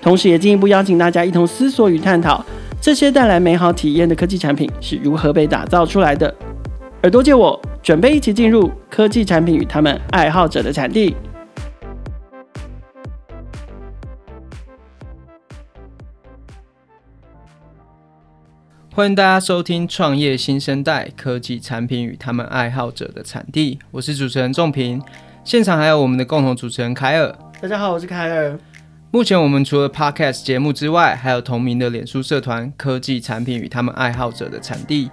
同时，也进一步邀请大家一同思索与探讨，这些带来美好体验的科技产品是如何被打造出来的。耳朵借我，准备一起进入科技产品与他们爱好者的产地。欢迎大家收听《创业新生代科技产品与他们爱好者的产地》，我是主持人仲平，现场还有我们的共同主持人凯尔。大家好，我是凯尔。目前我们除了 Podcast 节目之外，还有同名的脸书社团“科技产品与他们爱好者的产地”，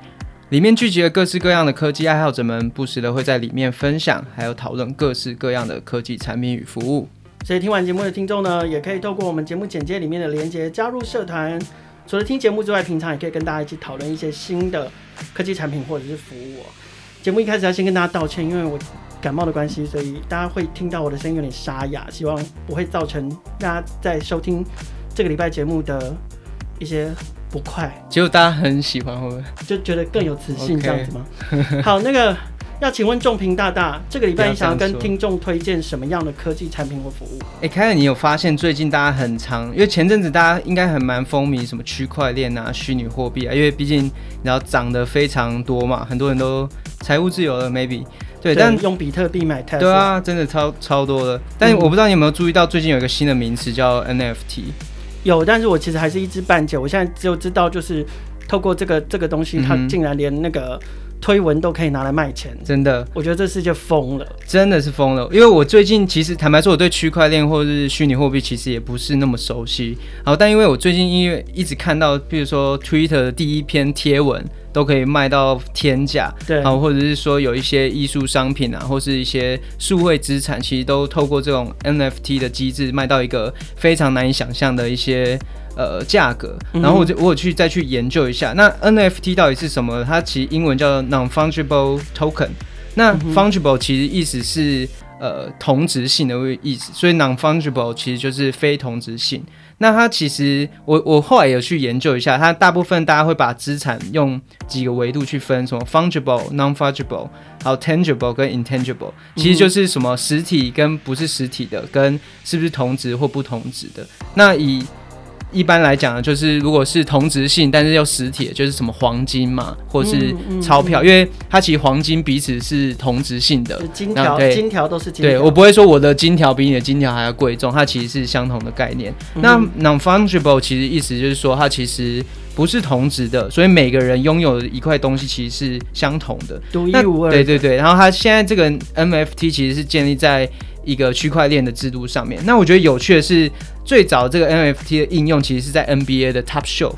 里面聚集了各式各样的科技爱好者们，不时的会在里面分享，还有讨论各式各样的科技产品与服务。所以听完节目的听众呢，也可以透过我们节目简介里面的连接加入社团。除了听节目之外，平常也可以跟大家一起讨论一些新的科技产品或者是服务。节目一开始要先跟大家道歉，因为我感冒的关系，所以大家会听到我的声音有点沙哑，希望不会造成大家在收听这个礼拜节目的一些不快。结果大家很喜欢，会不会就觉得更有磁性这样子吗？Okay. 好，那个。要请问仲平大大，这个礼拜你想要跟听众推荐什么样的科技产品或服务？哎，凯尔，你有发现最近大家很常，因为前阵子大家应该很蛮风靡什么区块链啊、虚拟货币啊，因为毕竟你知道涨得非常多嘛，很多人都财务自由了，maybe 对，但用比特币买特对啊，真的超超多的。但是我不知道你有没有注意到，最近有一个新的名词叫 NFT。有，但是我其实还是一知半解。我现在只有知道，就是透过这个这个东西，它竟然连那个。推文都可以拿来卖钱，真的，我觉得这世界疯了，真的是疯了。因为我最近其实坦白说，我对区块链或者是虚拟货币其实也不是那么熟悉。好，但因为我最近因为一直看到，比如说 Twitter 的第一篇贴文都可以卖到天价，对，啊，或者是说有一些艺术商品啊，或是一些数位资产，其实都透过这种 NFT 的机制卖到一个非常难以想象的一些。呃，价格，然后我就我有去再去研究一下，那 NFT 到底是什么？它其实英文叫 Non-Fungible Token。那 Fungible 其实意思是呃同质性的意思，所以 Non-Fungible 其实就是非同质性。那它其实我我后来有去研究一下，它大部分大家会把资产用几个维度去分，什么 Fungible、Non-Fungible，还有 Tangible 跟 Intangible，其实就是什么实体跟不是实体的，跟是不是同值或不同值的。那以一般来讲呢，就是如果是同质性，但是又实体，就是什么黄金嘛，或是钞票，嗯嗯嗯、因为它其实黄金彼此是同质性的，金条对金条都是金条。对，我不会说我的金条比你的金条还要贵重，它其实是相同的概念。嗯、那 non-fungible 其实意思就是说，它其实不是同质的，所以每个人拥有的一块东西其实是相同的，独一无二。对对对，然后它现在这个 NFT 其实是建立在。一个区块链的制度上面，那我觉得有趣的是，最早这个 NFT 的应用其实是在 NBA 的 Top Show，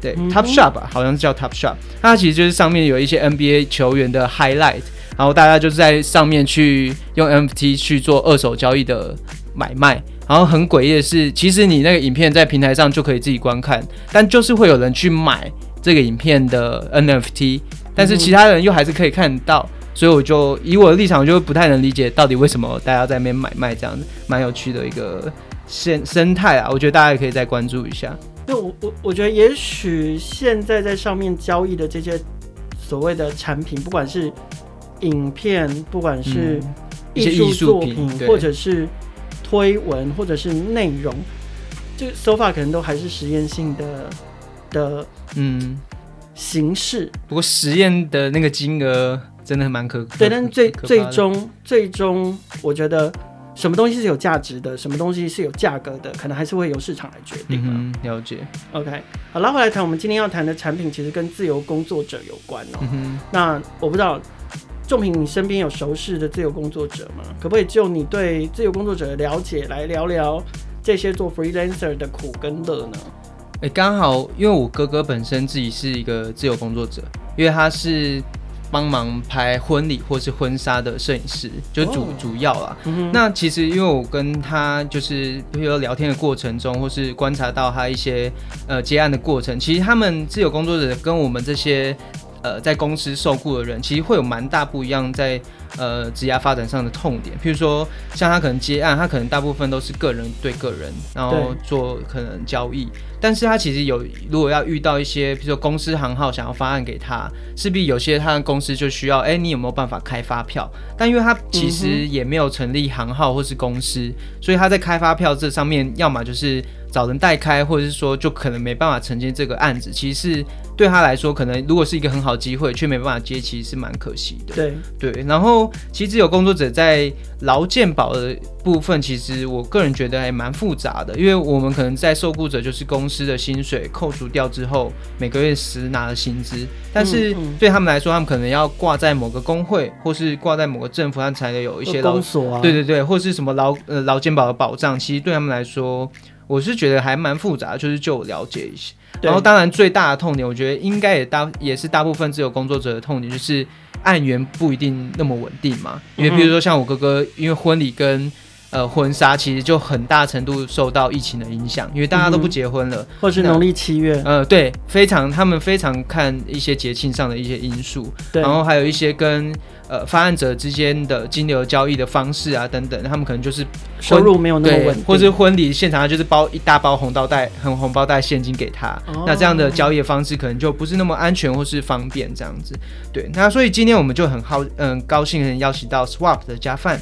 对、嗯、Top Shop 吧，好像是叫 Top Shop，它其实就是上面有一些 NBA 球员的 highlight，然后大家就是在上面去用 NFT 去做二手交易的买卖，然后很诡异的是，其实你那个影片在平台上就可以自己观看，但就是会有人去买这个影片的 NFT，但是其他人又还是可以看到。所以我就以我的立场，就不太能理解到底为什么大家在那边买卖这样子，蛮有趣的一个生生态啊。我觉得大家也可以再关注一下。那我我我觉得，也许现在在上面交易的这些所谓的产品，不管是影片，不管是艺术作品，或者是推文，或者是内容，就 so far 可能都还是实验性的的嗯形式。不过实验的那个金额。真的蛮可对，但是最最终最终，我觉得什么东西是有价值的，什么东西是有价格的，可能还是会由市场来决定。嗯，了解。OK，好，拉回来谈，我们今天要谈的产品其实跟自由工作者有关哦。嗯、那我不知道仲平，你身边有熟识的自由工作者吗？可不可以就你对自由工作者的了解来聊聊这些做 freelancer 的苦跟乐呢？哎、欸，刚好因为我哥哥本身自己是一个自由工作者，因为他是。帮忙拍婚礼或是婚纱的摄影师，就主、oh. 主要啦。嗯、那其实因为我跟他就是比如说聊天的过程中，或是观察到他一些呃接案的过程，其实他们自由工作者跟我们这些呃在公司受雇的人，其实会有蛮大不一样在。呃，职业发展上的痛点，譬如说，像他可能接案，他可能大部分都是个人对个人，然后做可能交易，但是他其实有，如果要遇到一些，譬如说公司行号想要发案给他，势必有些他的公司就需要，哎、欸，你有没有办法开发票？但因为他其实也没有成立行号或是公司，嗯、所以他在开发票这上面，要么就是。找人代开，或者是说就可能没办法承接这个案子，其实是对他来说，可能如果是一个很好机会，却没办法接，其实是蛮可惜的。对对，然后其实有工作者在劳健保的部分，其实我个人觉得还蛮复杂的，因为我们可能在受雇者就是公司的薪水扣除掉之后，每个月实拿的薪资，但是对他们来说，他们可能要挂在某个工会，或是挂在某个政府，他才能有一些劳所啊，对对对，或是什么劳呃劳健保的保障，其实对他们来说。我是觉得还蛮复杂，就是就了解一些。然后当然最大的痛点，我觉得应该也大也是大部分自由工作者的痛点，就是案源不一定那么稳定嘛。因为比如说像我哥哥，因为婚礼跟呃婚纱其实就很大程度受到疫情的影响，因为大家都不结婚了，或是农历七月。呃，对，非常他们非常看一些节庆上的一些因素，然后还有一些跟。呃，发案者之间的金流交易的方式啊，等等，他们可能就是收入没有那么稳定，或是婚礼现场他就是包一大包红包袋、红红包袋现金给他，哦，那这样的交易的方式可能就不是那么安全或是方便这样子。对，那所以今天我们就很好，嗯，高兴能邀请到 Swap 的家范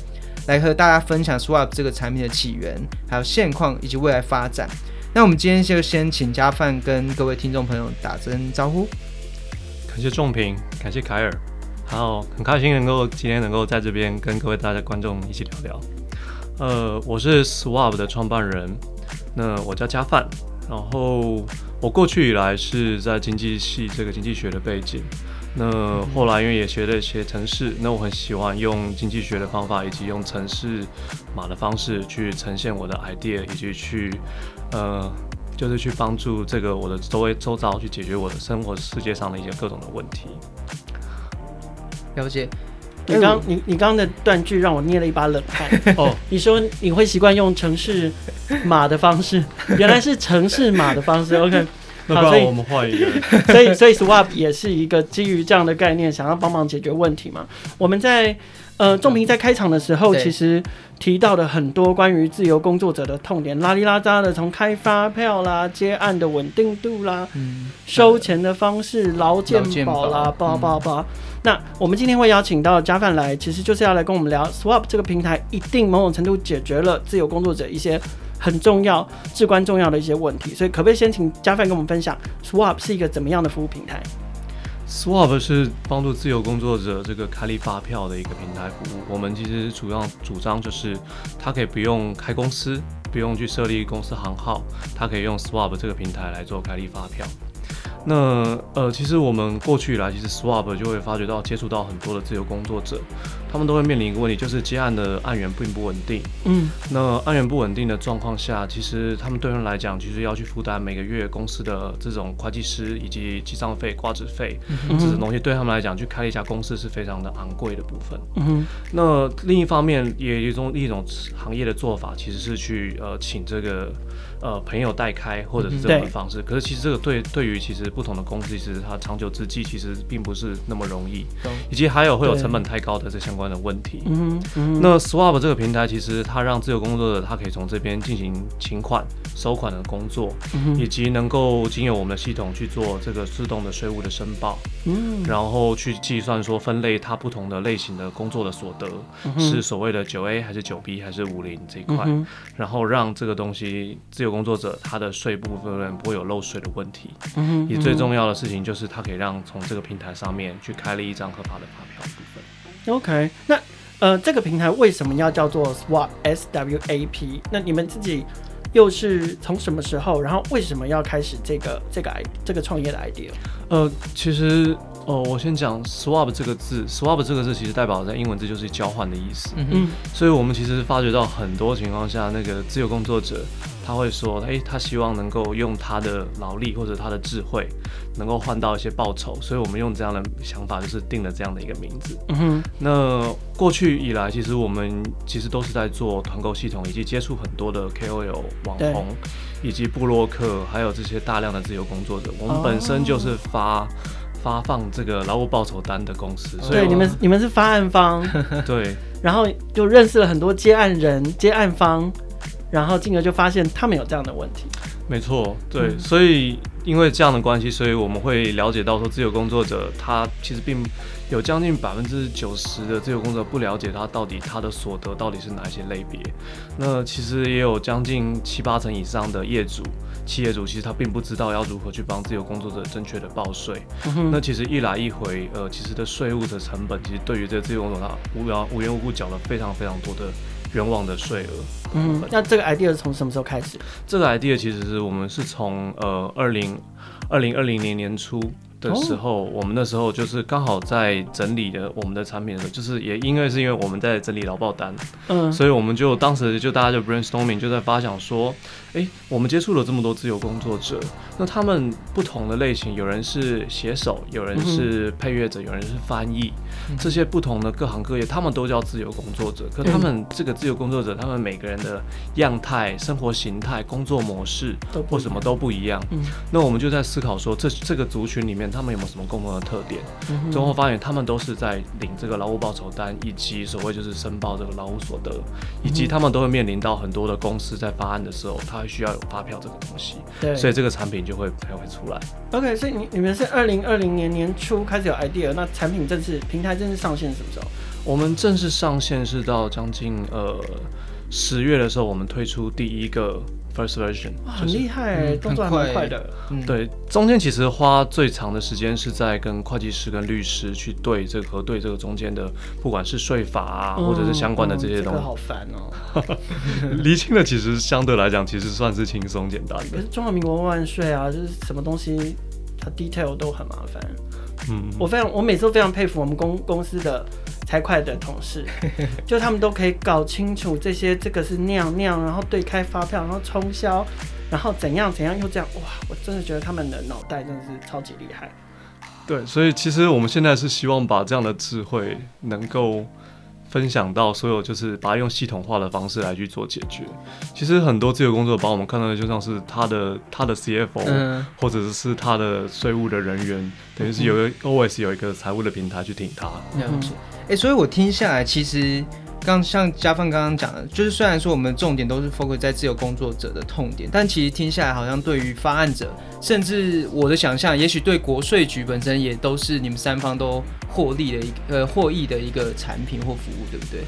来和大家分享 Swap 这个产品的起源、还有现况以及未来发展。那我们今天就先请加范跟各位听众朋友打声招呼。感谢仲平，感谢凯尔。然后很开心能够今天能够在这边跟各位大家观众一起聊聊。呃，我是 Swap 的创办人，那我叫加范。然后我过去以来是在经济系这个经济学的背景，那后来因为也学了一些城市，那我很喜欢用经济学的方法以及用城市码的方式去呈现我的 idea，以及去呃就是去帮助这个我的周围周遭去解决我的生活世界上的一些各种的问题。了解，你刚你你刚刚的断句让我捏了一把冷汗。哦，你说你会习惯用城市码的方式，原来是城市码的方式。OK，那不然我们换一个。所以所以 Swap 也是一个基于这样的概念，想要帮忙解决问题嘛。我们在呃仲平在开场的时候，其实提到的很多关于自由工作者的痛点，拉里拉扎的，从开发票啦、接案的稳定度啦、嗯、收钱的方式、劳健保啦，叭叭叭。那我们今天会邀请到家范来，其实就是要来跟我们聊 Swap 这个平台，一定某种程度解决了自由工作者一些很重要、至关重要的一些问题。所以，可不可以先请加范跟我们分享 Swap 是一个怎么样的服务平台？Swap 是帮助自由工作者这个开立发票的一个平台服务。我们其实主要主张就是，他可以不用开公司，不用去设立公司行号，他可以用 Swap 这个平台来做开立发票。那呃，其实我们过去以来，其实 Swap 就会发觉到接触到很多的自由工作者，他们都会面临一个问题，就是接案的案源并不稳定。嗯，那案源不稳定的状况下，其实他们对他们来讲，其实要去负担每个月公司的这种会计师以及记账费、挂纸费这种东西，对他们来讲，去开一家公司是非常的昂贵的部分。嗯，那另一方面，也有一种另一种行业的做法，其实是去呃请这个。呃，朋友代开或者是这种的方式，可是其实这个对对于其实不同的公司，其实它长久之计其实并不是那么容易，以及还有会有成本太高的这相关的问题。嗯嗯。那 Swap 这个平台其实它让自由工作者他可以从这边进行请款、收款的工作，嗯，以及能够经由我们的系统去做这个自动的税务的申报，嗯，然后去计算说分类它不同的类型的工作的所得，嗯，是所谓的九 A 还是九 B 还是五零这一块，嗯，然后让这个东西自由。工作者他的税部分不会有漏税的问题，嗯，也最重要的事情就是他可以让从这个平台上面去开立一张合法的发票的部分。OK，那呃，这个平台为什么要叫做 Swap S W A P？那你们自己又是从什么时候，然后为什么要开始这个这个 i 这个创业的 idea？呃，其实。哦，我先讲 swap 这个字，swap 这个字其实代表在英文字就是交换的意思。嗯，所以我们其实发觉到很多情况下，那个自由工作者他会说，诶、欸，他希望能够用他的劳力或者他的智慧，能够换到一些报酬，所以我们用这样的想法，就是定了这样的一个名字。嗯哼。那过去以来，其实我们其实都是在做团购系统，以及接触很多的 KOL 网红，以及布洛克，还有这些大量的自由工作者。我们本身就是发。发放这个劳务报酬单的公司，所以对，你们你们是发案方，对，然后就认识了很多接案人、接案方，然后进而就发现他们有这样的问题。没错，对，嗯、所以因为这样的关系，所以我们会了解到说，自由工作者他其实并有将近百分之九十的自由工作者不了解他到底他的所得到底是哪一些类别。那其实也有将近七八成以上的业主、企业主，其实他并不知道要如何去帮自由工作者正确的报税。嗯、那其实一来一回，呃，其实的税务的成本，其实对于这个自由工作者他无缘无故缴了非常非常多的。冤枉的税额。嗯，那这个 idea 是从什么时候开始？这个 idea 其实是我们是从呃二零二零二零年年初。的时候，我们那时候就是刚好在整理的我们的产品的时候，就是也因为是因为我们在整理劳报单，嗯，所以我们就当时就大家就 brainstorming 就在发想说，哎，我们接触了这么多自由工作者，那他们不同的类型，有人是写手，有人是配乐者，有人是翻译，这些不同的各行各业，他们都叫自由工作者，可他们这个自由工作者，他们每个人的样态、生活形态、工作模式或什么都不一样，嗯，那我们就在思考说，这这个族群里面。他们有没有什么共同的特点？最后发现他们都是在领这个劳务报酬单，以及所谓就是申报这个劳务所得，以及他们都会面临到很多的公司在发案的时候，他还需要有发票这个东西。对，所以这个产品就会才会出来。OK，所以你你们是二零二零年年初开始有 idea，那产品正式平台正式上线什么时候？我们正式上线是到将近呃十月的时候，我们推出第一个。First version，很厉害，动作还蛮快的。对，中间其实花最长的时间是在跟会计师、跟律师去对这个核对这个中间的，不管是税法啊，或者是相关的这些东西。好烦哦。厘清的其实相对来讲，其实算是轻松简单的。可是中华民国万岁啊，就是什么东西它 detail 都很麻烦。嗯，我非常，我每次都非常佩服我们公公司的。财会的同事，就他们都可以搞清楚这些，这个是那样那样，然后对开发票，然后冲销，然后怎样怎样又这样，哇！我真的觉得他们的脑袋真的是超级厉害。对，所以其实我们现在是希望把这样的智慧能够。分享到所有，就是把它用系统化的方式来去做解决。其实很多自由工作者把我们看到的就像是他的他的 CFO，嗯，或者是他的税务的人员，等于是有个 always 有一个财务的平台去挺他。哎，所以我听下来，其实。刚像加放刚刚讲的，就是虽然说我们重点都是 focus 在自由工作者的痛点，但其实听下来好像对于发案者，甚至我的想象，也许对国税局本身也都是你们三方都获利的一个呃获益的一个产品或服务，对不对？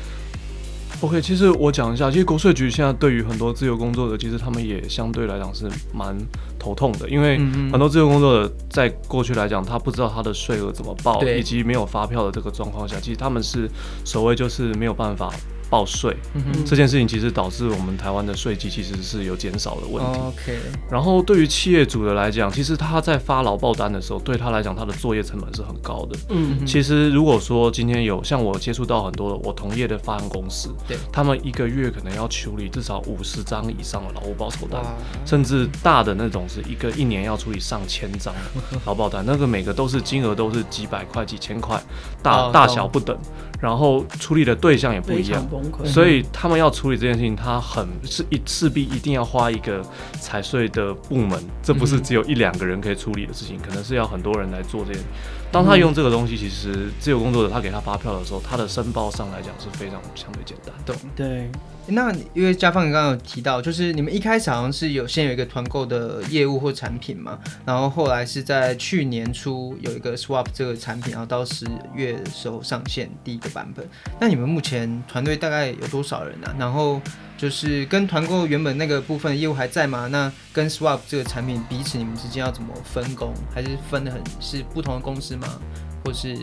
？OK，其实我讲一下，其实国税局现在对于很多自由工作者，其实他们也相对来讲是蛮头痛的，因为很多自由工作者在过去来讲，他不知道他的税额怎么报，以及没有发票的这个状况下，其实他们是所谓就是没有办法。报税、嗯、这件事情其实导致我们台湾的税基其实是有减少的问题。OK，然后对于企业主的来讲，其实他在发劳报单的时候，对他来讲，他的作业成本是很高的。嗯，其实如果说今天有像我接触到很多的我同业的发行公司，对，他们一个月可能要处理至少五十张以上的劳务报酬单，甚至大的那种是一个一年要处理上千张 劳报单，那个每个都是金额都是几百块、几千块，大大小不等。然后处理的对象也不一样，所以他们要处理这件事情，他很是一势必一定要花一个财税的部门，这不是只有一两个人可以处理的事情，可能是要很多人来做这件。当他用这个东西，其实自由工作者他给他发票的时候，他的申报上来讲是非常相对简单。的对。那因为佳放你刚刚有提到，就是你们一开始好像是有先有一个团购的业务或产品嘛，然后后来是在去年初有一个 Swap 这个产品，然后到十月的时候上线第一个版本。那你们目前团队大概有多少人呢、啊？然后就是跟团购原本那个部分业务还在吗？那跟 Swap 这个产品彼此你们之间要怎么分工？还是分得很是不同的公司吗？或是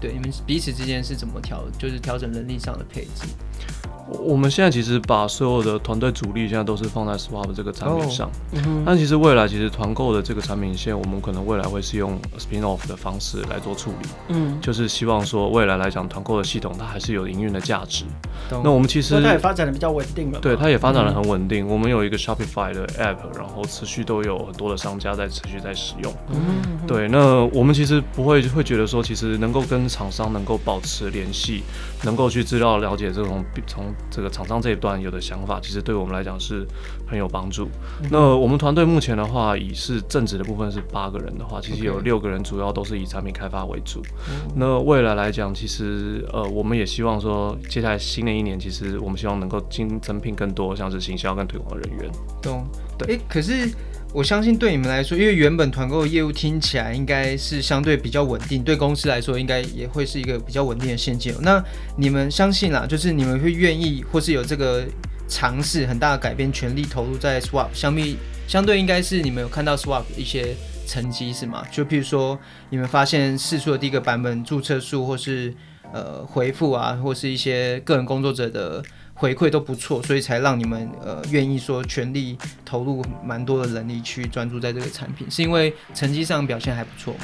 对你们彼此之间是怎么调，就是调整人力上的配置？我们现在其实把所有的团队主力现在都是放在 Swap 这个产品上，嗯，但其实未来其实团购的这个产品线，我们可能未来会是用 spin off 的方式来做处理，嗯，就是希望说未来来讲团购的系统它还是有营运的价值。那我们其实它也发展的比较稳定了，对，它也发展的很稳定。嗯、我们有一个 Shopify 的 App，然后持续都有很多的商家在持续在使用。嗯，对，那我们其实不会会觉得说，其实能够跟厂商能够保持联系，能够去知道了解这种从这个厂商这一段有的想法，其实对我们来讲是很有帮助。嗯、那我们团队目前的话，以是正职的部分是八个人的话，其实有六个人主要都是以产品开发为主。那未来来讲，其实呃，我们也希望说，接下来新的一年，其实我们希望能够精增聘更多，像是行销跟推广的人员。懂，对。哎、欸，可是。我相信对你们来说，因为原本团购业务听起来应该是相对比较稳定，对公司来说应该也会是一个比较稳定的现金流。那你们相信啦，就是你们会愿意或是有这个尝试很大的改变，全力投入在 Swap，相比相对应该是你们有看到 Swap 一些成绩是吗？就譬如说你们发现试出的第一个版本注册数，或是呃回复啊，或是一些个人工作者的。回馈都不错，所以才让你们呃愿意说全力投入蛮多的人力去专注在这个产品，是因为成绩上表现还不错吗？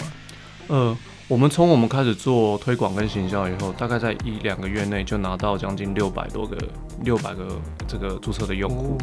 呃。我们从我们开始做推广跟行销以后，大概在一两个月内就拿到将近六百多个、六百个这个注册的用户。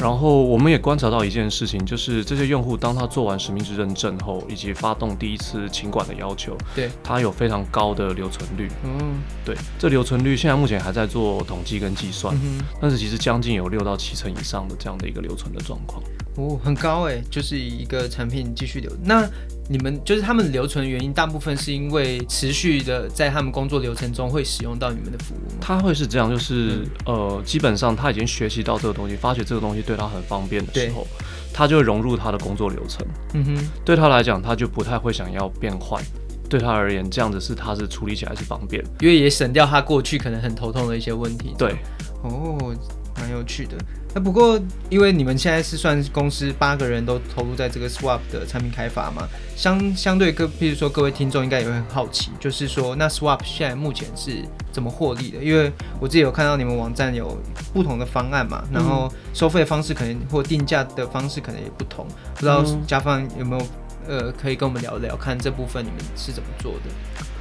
然后我们也观察到一件事情，就是这些用户当他做完实名制认证后，以及发动第一次请管的要求，对，他有非常高的留存率。嗯，对，这留存率现在目前还在做统计跟计算，但是其实将近有六到七成以上的这样的一个留存的状况。哦，很高哎，就是一个产品继续留。那你们就是他们留存的原因，大部分是因为持续的在他们工作流程中会使用到你们的服务吗？他会是这样，就是、嗯、呃，基本上他已经学习到这个东西，发觉这个东西对他很方便的时候，他就会融入他的工作流程。嗯哼，对他来讲，他就不太会想要变换。对他而言，这样子是他是处理起来是方便，因为也省掉他过去可能很头痛的一些问题。对，哦。蛮有趣的，那不过因为你们现在是算公司八个人都投入在这个 Swap 的产品开发嘛，相相对各，譬如说各位听众应该也会很好奇，就是说那 Swap 现在目前是怎么获利的？因为我自己有看到你们网站有不同的方案嘛，然后收费方式可能或定价的方式可能也不同，不知道家放有没有呃可以跟我们聊聊，看这部分你们是怎么做的？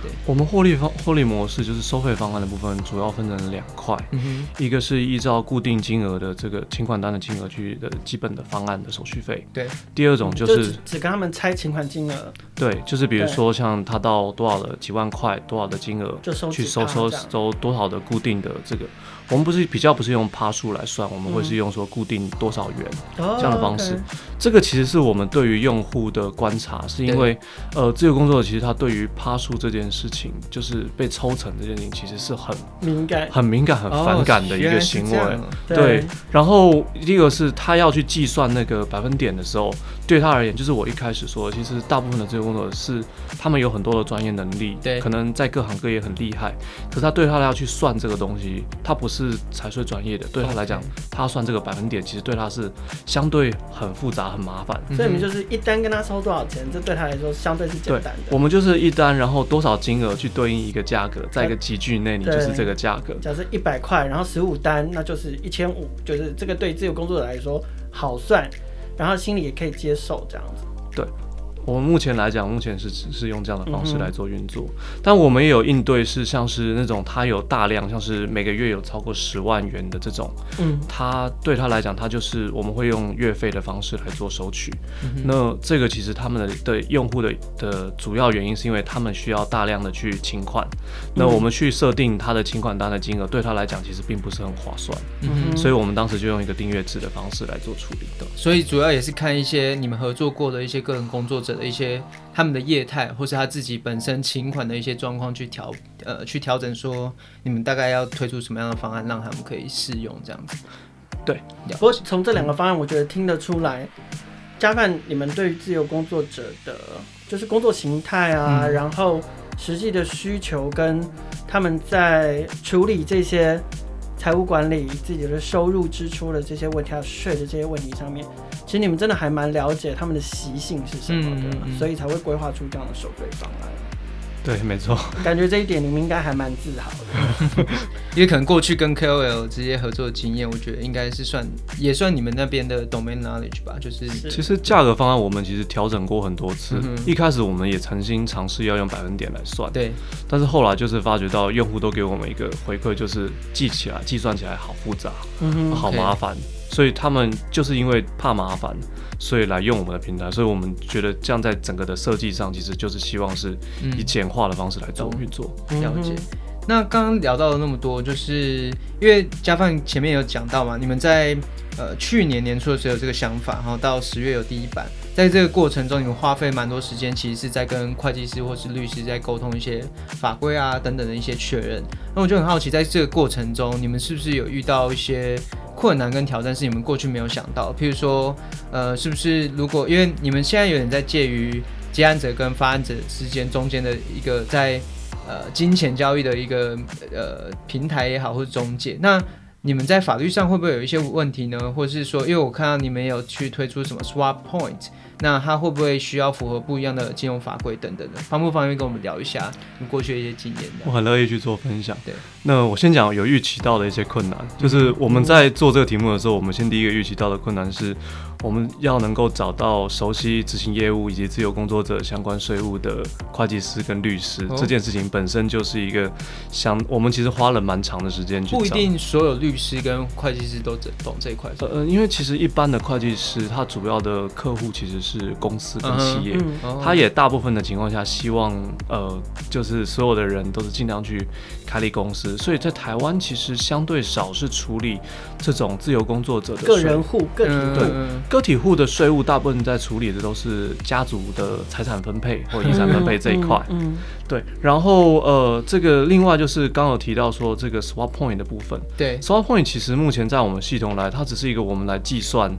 对。我们获利方获利模式就是收费方案的部分，主要分成两块，嗯、一个是依照固定金额的这个请款单的金额去的基本的方案的手续费，对。第二种就是、只跟他们拆请款金额，对，就是比如说像他到多少的几万块多少的金额，就收去收收收多少的固定的这个，我们不是比较不是用趴数来算，我们会是用说固定多少元、嗯、这样的方式。这个其实是我们对于用户的观察，是因为呃自由工作者其实他对于趴数这件事情就是被抽成这件事情，其实是很敏感、很敏感、很反感的一个行为。哦、对，对，然后第一个是他要去计算那个百分点的时候，对他而言，就是我一开始说的，其实大部分的这个工作者是他们有很多的专业能力，对，可能在各行各业很厉害。可是他对他要去算这个东西，他不是财税专业的，对他来讲他算这个百分点，其实对他是相对很复杂、很麻烦。所以你们就是一单跟他收多少钱，这对他来说相对是简单的。我们就是一单，然后多少金额去对应一个价格，在一个集聚内，你就是这个价格。假设一百块，然后十五单，那就是一千五，就是这个对自由工作者来说好算，然后心里也可以接受这样子。对。我们目前来讲，目前是是用这样的方式来做运作，嗯、但我们也有应对，是像是那种他有大量，像是每个月有超过十万元的这种，嗯，他对他来讲，他就是我们会用月费的方式来做收取。嗯、那这个其实他们的的用户的的主要原因是因为他们需要大量的去清款，嗯、那我们去设定他的清款单的金额，对他来讲其实并不是很划算，嗯，所以我们当时就用一个订阅制的方式来做处理的。所以主要也是看一些你们合作过的一些个人工作者。的一些他们的业态，或是他自己本身请款的一些状况去调，呃，去调整说你们大概要推出什么样的方案，让他们可以试用这样子。对，不过从这两个方案，我觉得听得出来，加范你们对于自由工作者的，就是工作形态啊，嗯、然后实际的需求跟他们在处理这些财务管理、自己的收入支出的这些问题，还有税的这些问题上面。其实你们真的还蛮了解他们的习性是什么的，嗯嗯嗯，所以才会规划出这样的收费方案。对，没错。感觉这一点你们应该还蛮自豪的，因为可能过去跟 KOL 直接合作的经验，我觉得应该是算也算你们那边的 domain knowledge 吧。就是其实价格方案我们其实调整过很多次，嗯、一开始我们也曾经尝试要用百分点来算，对。但是后来就是发觉到用户都给我们一个回馈，就是记起来、计算起来好复杂，嗯，好麻烦。Okay. 所以他们就是因为怕麻烦，所以来用我们的平台。所以我们觉得这样在整个的设计上，其实就是希望是以简化的方式来做运作。嗯、了解。那刚刚聊到了那么多，就是因为加范前面有讲到嘛，你们在呃去年年初的时候有这个想法，然后到十月有第一版，在这个过程中，你们花费蛮多时间，其实是在跟会计师或是律师在沟通一些法规啊等等的一些确认。那我就很好奇，在这个过程中，你们是不是有遇到一些困难跟挑战是你们过去没有想到，譬如说，呃，是不是如果因为你们现在有点在介于接案者跟发案者之间中间的一个在呃金钱交易的一个呃平台也好，或是中介，那你们在法律上会不会有一些问题呢？或是说，因为我看到你们有去推出什么 Swap Point。那他会不会需要符合不一样的金融法规等等的？方不方便跟我们聊一下你过去的一些经验？我很乐意去做分享。对，那我先讲有预期到的一些困难，就是我们在做这个题目的时候，我们先第一个预期到的困难是，我们要能够找到熟悉执行业务以及自由工作者相关税务的会计师跟律师，这件事情本身就是一个想我们其实花了蛮长的时间去。不一定所有律师跟会计师都懂这一块。呃，因为其实一般的会计师，他主要的客户其实是。是公司跟企业，他也大部分的情况下希望，呃，就是所有的人都是尽量去开立公司，所以在台湾其实相对少是处理这种自由工作者的个人户、个体户。对，个体户的税务大部分在处理的都是家族的财产分配或遗产分配这一块。嗯，对。然后呃，这个另外就是刚有提到说这个 swap point 的部分。对，swap point 其实目前在我们系统来，它只是一个我们来计算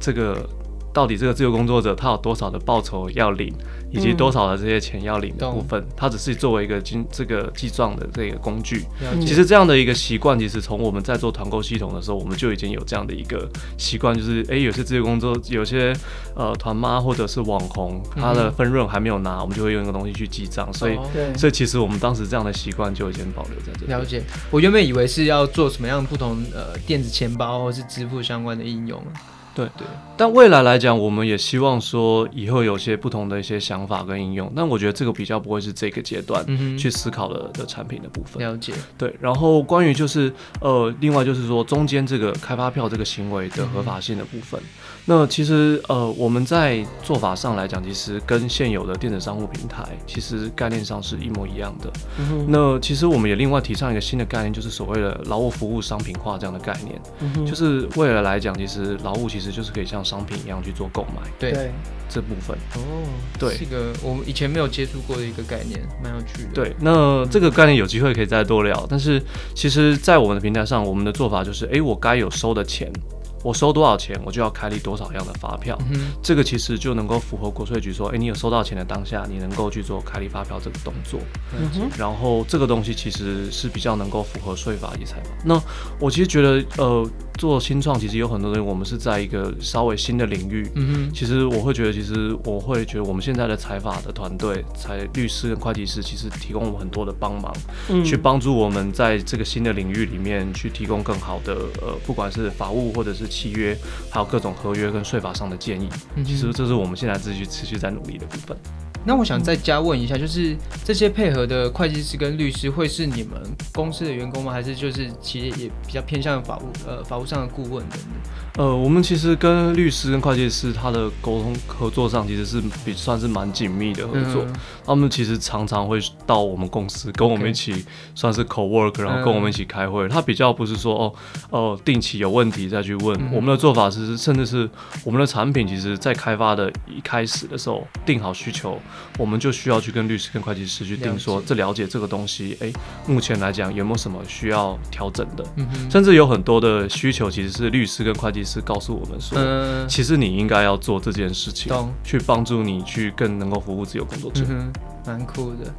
这个。到底这个自由工作者他有多少的报酬要领，以及多少的这些钱要领的部分，他只是作为一个经这个记账的这个工具。其实这样的一个习惯，其实从我们在做团购系统的时候，我们就已经有这样的一个习惯，就是哎，有些自由工作，有些呃团妈或者是网红，他的分润还没有拿，我们就会用一个东西去记账。所以，所以其实我们当时这样的习惯就已经保留在这里。了解。我原本以为是要做什么样不同呃电子钱包或是支付相关的应用。对对，但未来来讲，我们也希望说以后有些不同的一些想法跟应用。但我觉得这个比较不会是这个阶段去思考的的产品的部分。了解。对，然后关于就是呃，另外就是说中间这个开发票这个行为的合法性的部分。那其实呃，我们在做法上来讲，其实跟现有的电子商务平台其实概念上是一模一样的。那其实我们也另外提倡一个新的概念，就是所谓的劳务服务商品化这样的概念。就是未来来讲，其实劳务其实。其实就是可以像商品一样去做购买，对这部分哦，对，这个我们以前没有接触过的一个概念，蛮有趣的。对，那这个概念有机会可以再多聊。但是其实，在我们的平台上，我们的做法就是，哎，我该有收的钱。我收多少钱，我就要开立多少样的发票。嗯，这个其实就能够符合国税局说，哎，你有收到钱的当下，你能够去做开立发票这个动作。嗯，然后这个东西其实是比较能够符合税法及财法。那我其实觉得，呃，做新创其实有很多东西，我们是在一个稍微新的领域。嗯，其实我会觉得，其实我会觉得，我们现在的财法的团队，财律师跟会计师，其实提供我们很多的帮忙，嗯，去帮助我们在这个新的领域里面去提供更好的，呃，不管是法务或者是。契约还有各种合约跟税法上的建议，其实这是我们现在自己持续在努力的部分。那我想再加问一下，就是这些配合的会计师跟律师会是你们公司的员工吗？还是就是其实也比较偏向法务呃法务上的顾问等等？呃，我们其实跟律师跟会计师他的沟通合作上其实是比算是蛮紧密的合作。嗯、他们其实常常会到我们公司跟我们一起算是 co work，然后跟我们一起开会。他比较不是说哦哦定期有问题再去问。嗯、我们的做法是，甚至是我们的产品其实在开发的一开始的时候定好需求。我们就需要去跟律师、跟会计师去定说，这了解这个东西，哎，目前来讲有没有什么需要调整的？甚至有很多的需求，其实是律师跟会计师告诉我们说，嗯，其实你应该要做这件事情，去帮助你去更能够服务自由工作者。嗯，蛮酷的。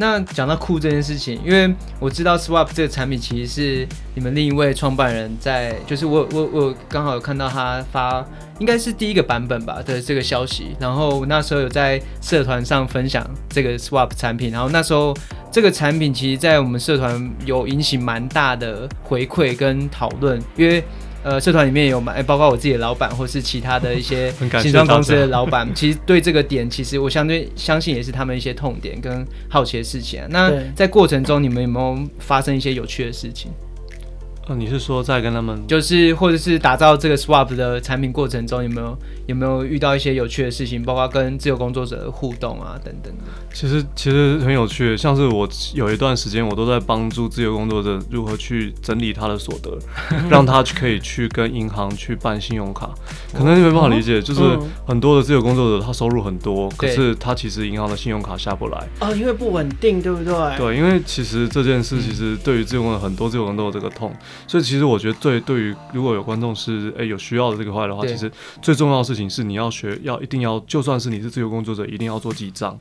那讲到酷这件事情，因为我知道 Swap 这个产品其实是你们另一位创办人在，就是我我我刚好有看到他发，应该是第一个版本吧的这个消息，然后那时候有在社团上分享这个 Swap 产品，然后那时候这个产品其实在我们社团有引起蛮大的回馈跟讨论，因为。呃，社团里面有蛮，包括我自己的老板，或是其他的一些 新装公司的老板，其实对这个点，其实我相对相信也是他们一些痛点跟好奇的事情啊。那在过程中，你们有没有发生一些有趣的事情？哦，你是说在跟他们，就是或者是打造这个 Swap 的产品过程中，有没有有没有遇到一些有趣的事情，包括跟自由工作者的互动啊等等？其实其实很有趣，像是我有一段时间，我都在帮助自由工作者如何去整理他的所得，让他可以去跟银行去办信用卡。可能你没办法理解，就是很多的自由工作者他收入很多，可是他其实银行的信用卡下不来哦，因为不稳定，对不对？对，因为其实这件事其实对于自由工作者很多自由工作者都有这个痛。所以其实我觉得对，对于如果有观众是诶有需要的这个话的话，其实最重要的事情是你要学，要一定要，就算是你是自由工作者，一定要做记账，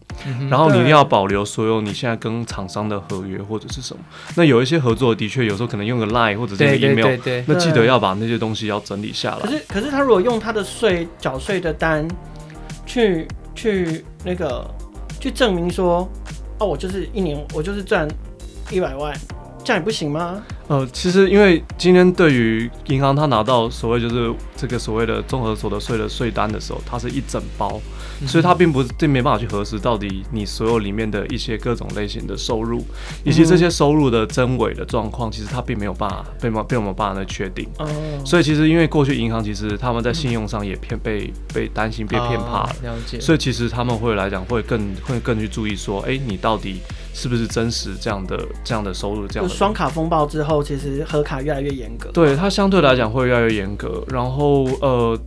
然后你一定要保留所有你现在跟厂商的合约或者是什么。那有一些合作的确有时候可能用个 Line 或者是 email，那记得要把那些东西要整理下来。可是可是他如果用他的税缴税的单去去那个去证明说，哦，我就是一年我就是赚一百万。这样也不行吗？呃，其实因为今天对于银行，他拿到所谓就是这个所谓的综合所得税的税单的时候，它是一整包，嗯、所以它并不是这没办法去核实到底你所有里面的一些各种类型的收入，以及这些收入的真伪的状况，其实它并没有办法被被我们办法来确定。哦。所以其实因为过去银行其实他们在信用上也骗被被担心被骗怕了，了解。所以其实他们会来讲会更会更去注意说，哎，你到底。是不是真实这样的这样的收入？这样的双卡风暴之后，其实核卡越来越严格。对，它相对来讲会越来越严格。然后呃，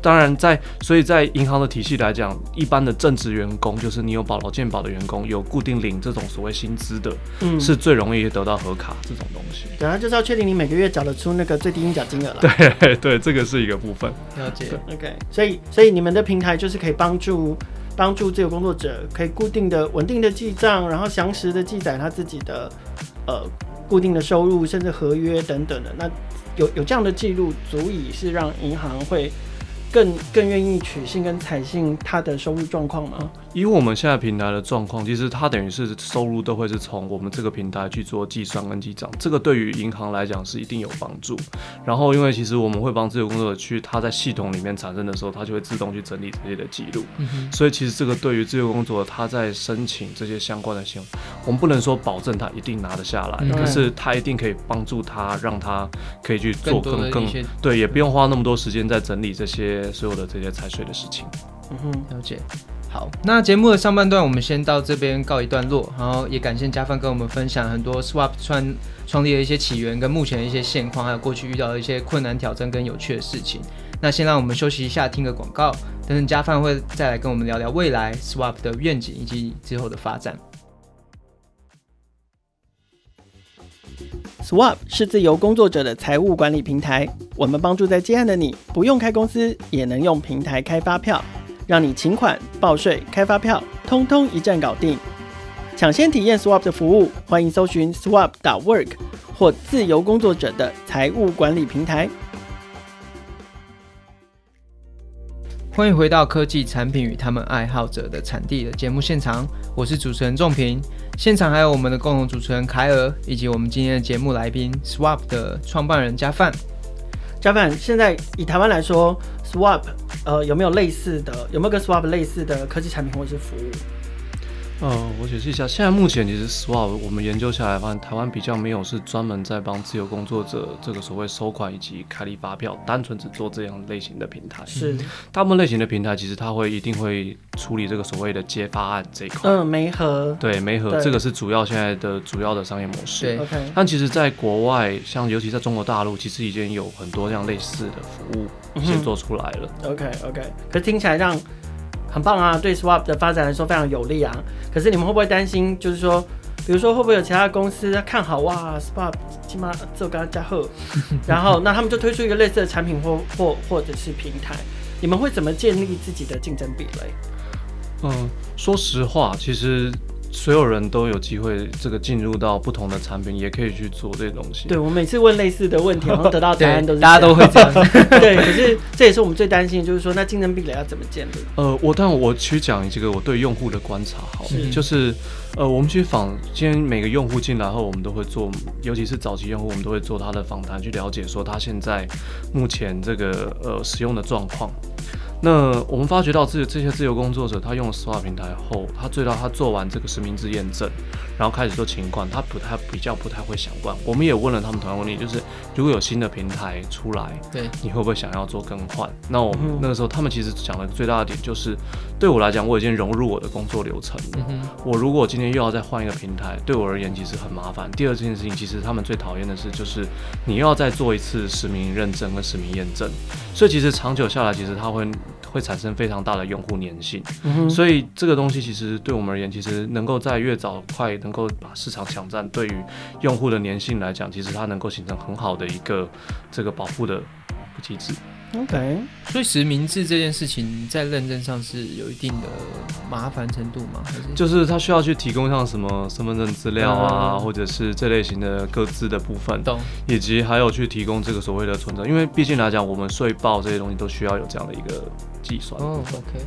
当然在所以在银行的体系来讲，一般的正职员工，就是你有保劳健保的员工，有固定领这种所谓薪资的，嗯，是最容易得到核卡这种东西。对，它就是要确定你每个月缴得出那个最低应缴金额了。对对，这个是一个部分。了解。OK，所以所以你们的平台就是可以帮助。帮助自由工作者可以固定的、稳定的记账，然后详实的记载他自己的呃固定的收入，甚至合约等等的。那有有这样的记录，足以是让银行会。更更愿意取信跟采信他的收入状况吗？以我们现在平台的状况，其实它等于是收入都会是从我们这个平台去做计算跟记账，这个对于银行来讲是一定有帮助。然后，因为其实我们会帮自由工作者去，他在系统里面产生的时候，他就会自动去整理这些的记录。嗯、所以，其实这个对于自由工作者他在申请这些相关的信用，我们不能说保证他一定拿得下来，嗯、可是他一定可以帮助他，让他可以去做更更对，也不用花那么多时间在整理这些。所有的这些财税的事情，嗯哼，了解。好，那节目的上半段我们先到这边告一段落，然后也感谢家范跟我们分享很多 Swap 创创立的一些起源跟目前的一些现况，还有过去遇到的一些困难挑战跟有趣的事情。那先让我们休息一下，听个广告，等等家范会再来跟我们聊聊未来 Swap 的愿景以及之后的发展。Swap 是自由工作者的财务管理平台，我们帮助在接案的你不用开公司也能用平台开发票，让你请款、报税、开发票，通通一站搞定。抢先体验 Swap 的服务，欢迎搜寻 Swap.work 或自由工作者的财务管理平台。欢迎回到科技产品与他们爱好者的产地的节目现场，我是主持人仲平，现场还有我们的共同主持人凯尔，以及我们今天的节目来宾 Swap 的创办人加范。加范，现在以台湾来说，Swap 呃有没有类似的，有没有跟 Swap 类似的科技产品或者是服务？呃，我解释一下，现在目前其实 Swap 我们研究下来发现，台湾比较没有是专门在帮自由工作者这个所谓收款以及开立发票，单纯只做这样类型的平台。是，大部分类型的平台其实它会一定会处理这个所谓的接发案这一块。嗯，媒合。对，媒合这个是主要现在的主要的商业模式。对，OK。但其实，在国外，像尤其在中国大陆，其实已经有很多这样类似的服务先做出来了。嗯、OK OK，可是听起来让。很棒啊，对 Swap 的发展来说非常有利啊。可是你们会不会担心，就是说，比如说会不会有其他公司看好哇，Swap 起码做个加贺，然后那他们就推出一个类似的产品或或或者是平台，你们会怎么建立自己的竞争壁垒？嗯，说实话，其实所有人都有机会这个进入到不同的产品，也可以去做这些东西。对，我每次问类似的问题，然后得到答案都是大家都会这样。对，可是这也是我们最担心，就是说那竞争壁垒要怎么建立？呃，我但我去讲这个我对用户的观察，好，是就是呃，我们去访，今天每个用户进来后，我们都会做，尤其是早期用户，我们都会做他的访谈，去了解说他现在目前这个呃使用的状况。那我们发觉到这这些自由工作者，他用了 Swap 平台后，他最到他做完这个实名制验证，然后开始做情况，他不太比较不太会想换。我们也问了他们同样问题，就是如果有新的平台出来，对，你会不会想要做更换？那我们那个时候他们其实讲的最大的点就是，对我来讲，我已经融入我的工作流程了。嗯、我如果今天又要再换一个平台，对我而言其实很麻烦。第二件事情，其实他们最讨厌的是，就是你又要再做一次实名认证跟实名验证，所以其实长久下来，其实他会。会产生非常大的用户粘性，嗯，所以这个东西其实对我们而言，其实能够在越早快能够把市场抢占，对于用户的粘性来讲，其实它能够形成很好的一个这个保护的机制。OK，所以实名制这件事情在认证上是有一定的麻烦程度吗？还是就是他需要去提供像什么身份证资料啊、嗯，或者是这类型的各自的部分，懂，以及还有去提供这个所谓的存证，因为毕竟来讲，我们税报这些东西都需要有这样的一个计算。哦，OK。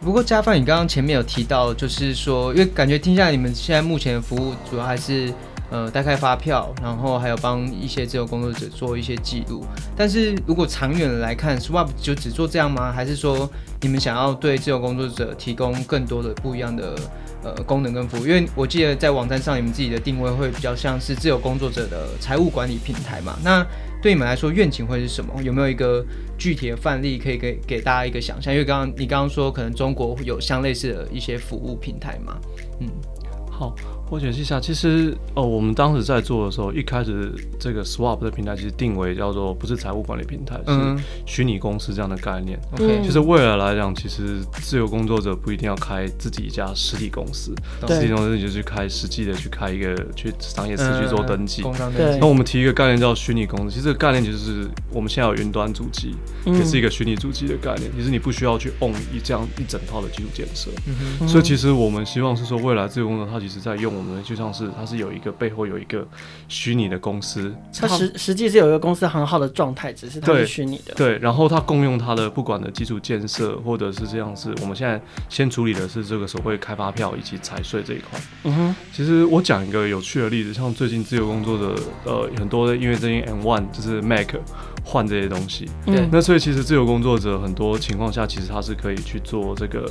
不过加范，你刚刚前面有提到，就是说，因为感觉听下来，你们现在目前的服务主要还是。呃，代开发票，然后还有帮一些自由工作者做一些记录。但是如果长远来看，Swap 就只做这样吗？还是说你们想要对自由工作者提供更多的不一样的呃功能跟服务？因为我记得在网站上你们自己的定位会比较像是自由工作者的财务管理平台嘛。那对你们来说，愿景会是什么？有没有一个具体的范例可以给给大家一个想象？因为刚刚你刚刚说可能中国有相类似的一些服务平台嘛。嗯，好。我解释一下，其实哦，我们当时在做的时候，一开始这个 Swap 的平台其实定位叫做不是财务管理平台，嗯、是虚拟公司这样的概念。OK，其实未来来讲，其实自由工作者不一定要开自己一家实体公司，实体公司你就去开实际的去开一个去商业司去做登记。那、嗯、我们提一个概念叫虚拟公司，其实这个概念就是我们现在有云端主机、嗯，也是一个虚拟主机的概念。其实你不需要去 own 一这样一整套的基础建设、嗯。所以其实我们希望是说，未来自由工作者他其实在用。我们就像是它是有一个背后有一个虚拟的公司，它实实际是有一个公司很好的状态，只是它是虚拟的。对，然后它共用它的不管的基础建设，或者是这样子。我们现在先处理的是这个所谓开发票以及财税这一块。嗯哼，其实我讲一个有趣的例子，像最近自由工作的呃很多的，因为最近 M1 就是 Mac 换这些东西，对、嗯，那所以其实自由工作者很多情况下其实他是可以去做这个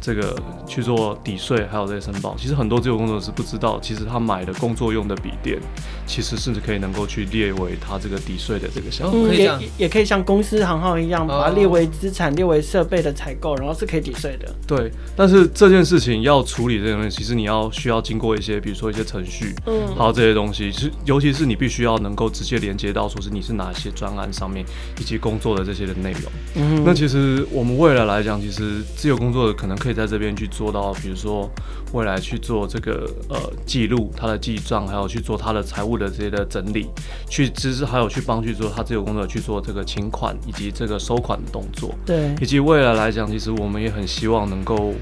这个去做抵税，还有这些申报。其实很多自由工作者是不。知道，其实他买的工作用的笔电，其实甚至可以能够去列为他这个抵税的这个项目，嗯、也也可以像公司行号一样，把它列为资产，列为设备的采购，然后是可以抵税的。对，但是这件事情要处理这些东西，其实你要需要经过一些，比如说一些程序，嗯，还有这些东西，其实尤其是你必须要能够直接连接到，说是你是哪些专案上面以及工作的这些的内容。嗯，那其实我们未来来讲，其实自由工作者可能可以在这边去做到，比如说未来去做这个。呃，记录他的记账，还有去做他的财务的这些的整理，去支持，还有去帮去做他自由工作去做这个请款以及这个收款的动作。对，以及未来来讲，其实我们也很希望能够。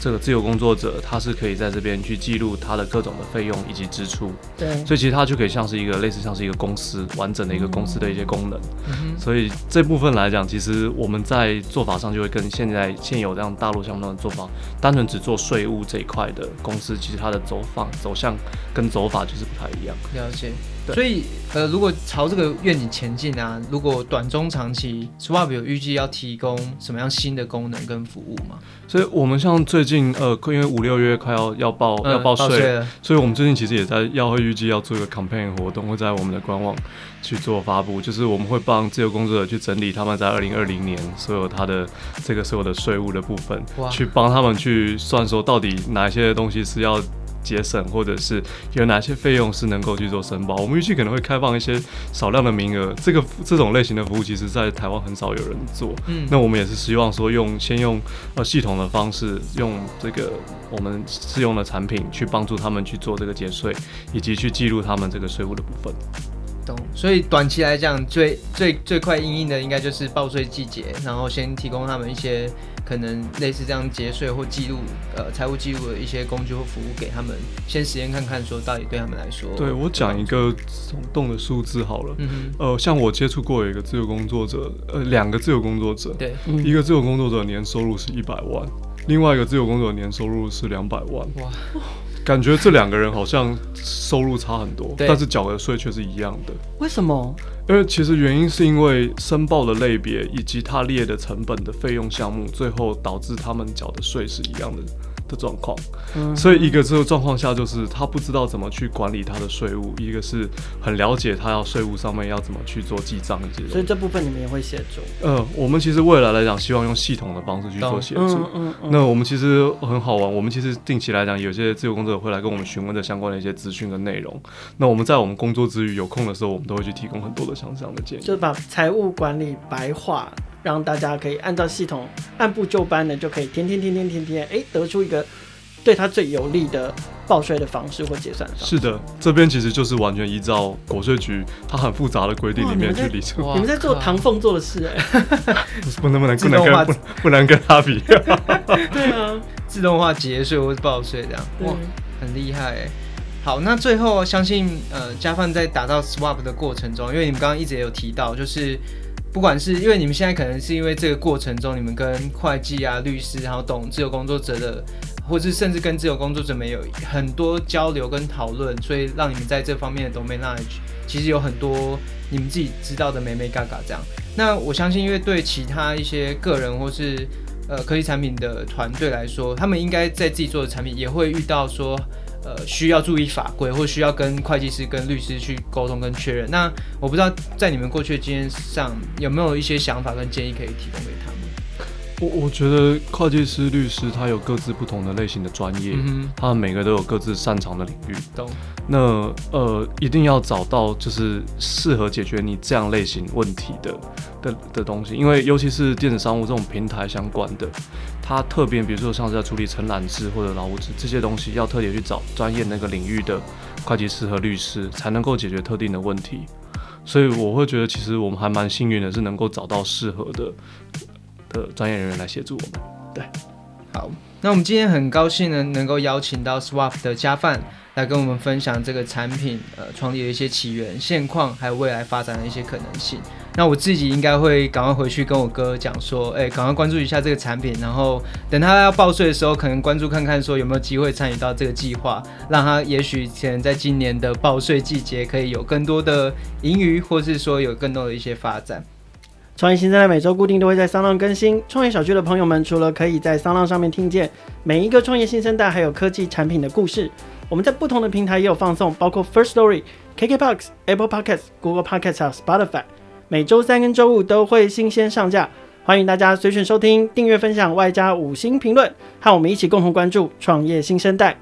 这个自由工作者，他是可以在这边去记录他的各种的费用以及支出。对，所以其实他就可以像是一个类似像是一个公司完整的一个公司的一些功能。嗯、所以这部分来讲，其实我们在做法上就会跟现在现有这样大陆相关的做法，单纯只做税务这一块的公司，其实它的走法走向跟走法就是不太一样。了解。所以，呃，如果朝这个愿景前进啊，如果短中长期，Swap 有预计要提供什么样新的功能跟服务吗？所以我们像最近，呃，因为五六月快要要报、嗯、要报税了，所以我们最近其实也在要会预计要做一个 campaign 活动，会在我们的官网去做发布，就是我们会帮自由工作者去整理他们在二零二零年所有他的这个所有的税务的部分，去帮他们去算说到底哪一些东西是要。节省，或者是有哪些费用是能够去做申报？我们预计可能会开放一些少量的名额。这个这种类型的服务，其实在台湾很少有人做。嗯，那我们也是希望说用先用呃系统的方式，用这个我们试用的产品去帮助他们去做这个节税，以及去记录他们这个税务的部分。懂。所以短期来讲，最最最快应应的应该就是报税季节，然后先提供他们一些。可能类似这样节税或记录呃财务记录的一些工具或服务给他们，先实验看看，说到底对他们来说。对，我讲一个耸动的数字好了，嗯，呃，像我接触过有一个自由工作者，呃，两个自由工作者，对，一个自由工作者年收入是一百万，另外一个自由工作者年收入是两百万，哇。感觉这两个人好像收入差很多，但是缴的税却是一样的。为什么？因为其实原因是因为申报的类别以及他列的成本的费用项目，最后导致他们缴的税是一样的。的状况，嗯、所以一个这个状况下，就是他不知道怎么去管理他的税务；一个是很了解他要税务上面要怎么去做记账这些。所以这部分你们也会协助。呃，我们其实未来来讲，希望用系统的方式去做协助。嗯嗯嗯、那我们其实很好玩，我们其实定期来讲，有些自由工作者会来跟我们询问的相关的一些资讯跟内容。那我们在我们工作之余有空的时候，我们都会去提供很多的相关的建议，就是把财务管理白话。让大家可以按照系统按部就班的，就可以天天天天天天，哎，得出一个对他最有利的报税的方式或结算方式。是的，这边其实就是完全依照国税局它很复杂的规定里面去理出。你们在做唐凤做的事哎，不能不能不能跟不，不能跟他比。对啊，自动化节税或是报税这样，哇，很厉害哎。好，那最后相信呃，加范在打造 SWAP 的过程中，因为你们刚刚一直也有提到，就是。不管是因为你们现在可能是因为这个过程中，你们跟会计啊、律师，然后懂自由工作者的，或是甚至跟自由工作者们有很多交流跟讨论，所以让你们在这方面的 domain knowledge 其实有很多你们自己知道的眉眉嘎嘎这样。那我相信，因为对其他一些个人或是呃科技产品的团队来说，他们应该在自己做的产品也会遇到说。呃，需要注意法规，或需要跟会计师、跟律师去沟通跟确认。那我不知道在你们过去的经验上，有没有一些想法跟建议可以提供给他们？我我觉得会计师、律师他有各自不同的类型的专业，嗯、他们每个都有各自擅长的领域。懂。那呃，一定要找到就是适合解决你这样类型问题的的的东西，因为尤其是电子商务这种平台相关的，它特别比如说像是要处理承揽制或者劳务制这些东西，要特别去找专业那个领域的会计师和律师，才能够解决特定的问题。所以我会觉得，其实我们还蛮幸运的，是能够找到适合的。的专业人员来协助我们。对，好，那我们今天很高兴呢，能够邀请到 SWAP 的加范来跟我们分享这个产品呃创立的一些起源、现况，还有未来发展的一些可能性。那我自己应该会赶快回去跟我哥讲说，哎、赶快关注一下这个产品，然后等他要报税的时候，可能关注看看说有没有机会参与到这个计划，让他也许可能在今年的报税季节可以有更多的盈余，或是说有更多的一些发展。创业新生代每周固定都会在声浪更新。创业小聚的朋友们，除了可以在声浪上面听见每一个创业新生代还有科技产品的故事，我们在不同的平台也有放送，包括 First Story、KKBOX、Apple Podcasts、Google Podcasts 还有 Spotify。每周三跟周五都会新鲜上架，欢迎大家随选收听、订阅、分享，外加五星评论，和我们一起共同关注创业新生代。